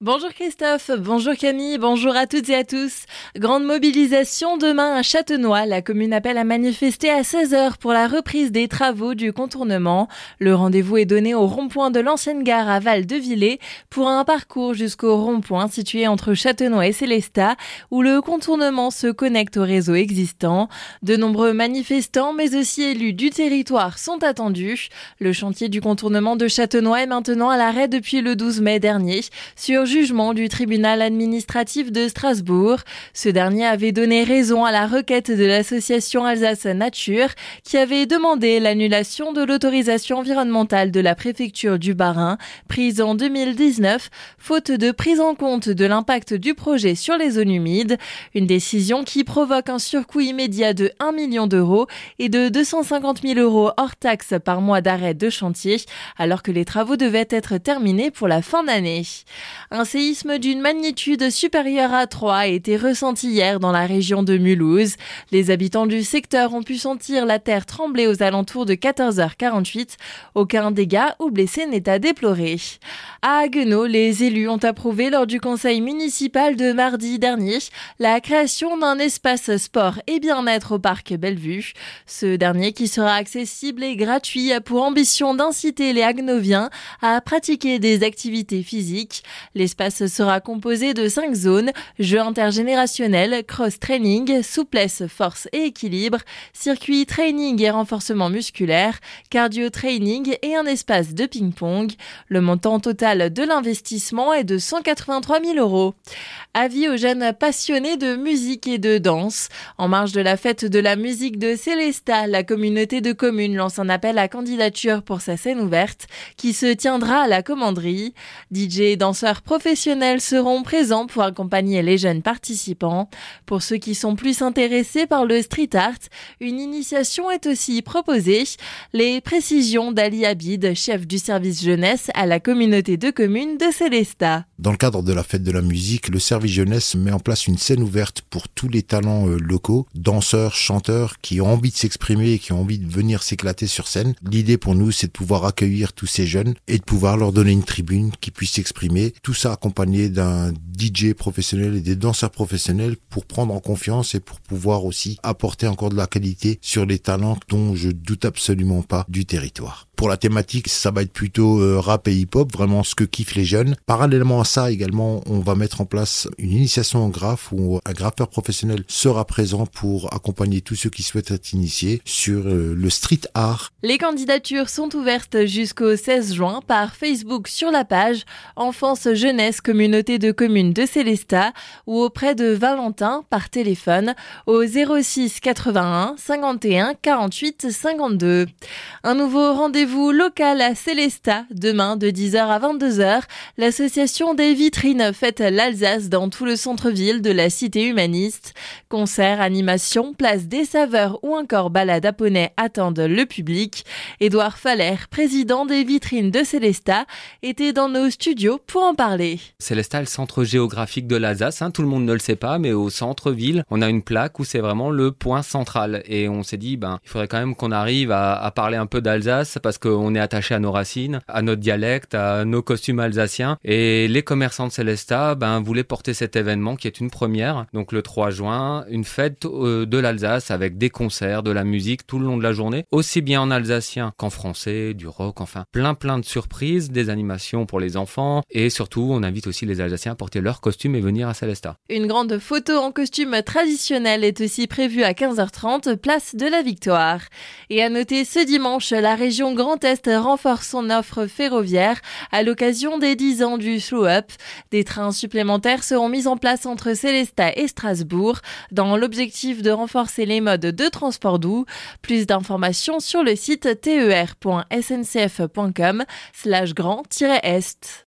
Bonjour Christophe, bonjour Camille, bonjour à toutes et à tous. Grande mobilisation demain à Châtenois. La commune appelle à manifester à 16h pour la reprise des travaux du contournement. Le rendez-vous est donné au rond-point de l'ancienne gare à Val-de-Villers pour un parcours jusqu'au rond-point situé entre Châtenois et Célestat où le contournement se connecte au réseau existant. De nombreux manifestants mais aussi élus du territoire sont attendus. Le chantier du contournement de Châtenois est maintenant à l'arrêt depuis le 12 mai dernier sur jugement du tribunal administratif de Strasbourg. Ce dernier avait donné raison à la requête de l'association Alsace Nature qui avait demandé l'annulation de l'autorisation environnementale de la préfecture du Bas-Rhin prise en 2019 faute de prise en compte de l'impact du projet sur les zones humides. Une décision qui provoque un surcoût immédiat de 1 million d'euros et de 250 000 euros hors taxes par mois d'arrêt de chantier alors que les travaux devaient être terminés pour la fin d'année. Un séisme d'une magnitude supérieure à 3 a été ressenti hier dans la région de Mulhouse. Les habitants du secteur ont pu sentir la terre trembler aux alentours de 14h48. Aucun dégât ou blessé n'est à déplorer. À Haguenau, les élus ont approuvé lors du conseil municipal de mardi dernier la création d'un espace sport et bien-être au parc Bellevue. Ce dernier qui sera accessible et gratuit a pour ambition d'inciter les Haguenoviens à pratiquer des activités physiques. L'espace sera composé de cinq zones, jeux intergénérationnels, cross-training, souplesse, force et équilibre, circuit training et renforcement musculaire, cardio-training et un espace de ping-pong. Le montant total de l'investissement est de 183 000 euros. Avis aux jeunes passionnés de musique et de danse. En marge de la fête de la musique de Célesta, la communauté de communes lance un appel à candidature pour sa scène ouverte qui se tiendra à la commanderie. DJ et danseurs professionnels seront présents pour accompagner les jeunes participants. Pour ceux qui sont plus intéressés par le street art, une initiation est aussi proposée. Les précisions d'Ali Abid, chef du service jeunesse à la communauté de communes de Célesta. Dans le cadre de la fête de la musique, le service jeunesse met en place une scène ouverte pour tous les talents euh, locaux, danseurs, chanteurs qui ont envie de s'exprimer et qui ont envie de venir s'éclater sur scène. L'idée pour nous, c'est de pouvoir accueillir tous ces jeunes et de pouvoir leur donner une tribune qui puisse s'exprimer. Tout ça accompagné d'un DJ professionnel et des danseurs professionnels pour prendre en confiance et pour pouvoir aussi apporter encore de la qualité sur les talents dont je doute absolument pas du territoire. Pour la thématique, ça va être plutôt euh, rap et hip-hop, vraiment ce que kiffent les jeunes. Parallèlement à ça également, on va mettre en place une initiation en graphe où un graffeur professionnel sera présent pour accompagner tous ceux qui souhaitent être initiés sur euh, le street art. Les candidatures sont ouvertes jusqu'au 16 juin par Facebook sur la page Enfance Jeunesse Communauté de communes de Célestat ou auprès de Valentin par téléphone au 06 81 51 48 52. Un nouveau rendez-vous vous local à Célestat. Demain, de 10h à 22h, l'association des vitrines fête l'Alsace dans tout le centre-ville de la cité humaniste. Concerts, animations, place des saveurs ou encore balade à poney attendent le public. Édouard Faller, président des vitrines de Célestat, était dans nos studios pour en parler. Célestat est le centre géographique de l'Alsace. Hein. Tout le monde ne le sait pas, mais au centre-ville, on a une plaque où c'est vraiment le point central. Et on s'est dit, ben, il faudrait quand même qu'on arrive à, à parler un peu d'Alsace parce qu'on est attaché à nos racines, à notre dialecte, à nos costumes alsaciens. Et les commerçants de Célestat ben, voulaient porter cet événement qui est une première. Donc le 3 juin, une fête euh, de l'Alsace avec des concerts, de la musique tout le long de la journée, aussi bien en alsacien qu'en français, du rock, enfin plein plein de surprises, des animations pour les enfants. Et surtout, on invite aussi les Alsaciens à porter leurs costumes et venir à Célestat. Une grande photo en costume traditionnel est aussi prévue à 15h30, place de la Victoire. Et à noter ce dimanche, la région Grand Grand Est renforce son offre ferroviaire à l'occasion des 10 ans du Slow Up. Des trains supplémentaires seront mis en place entre Célestat et Strasbourg dans l'objectif de renforcer les modes de transport doux. Plus d'informations sur le site ter.sncf.com slash grand-est.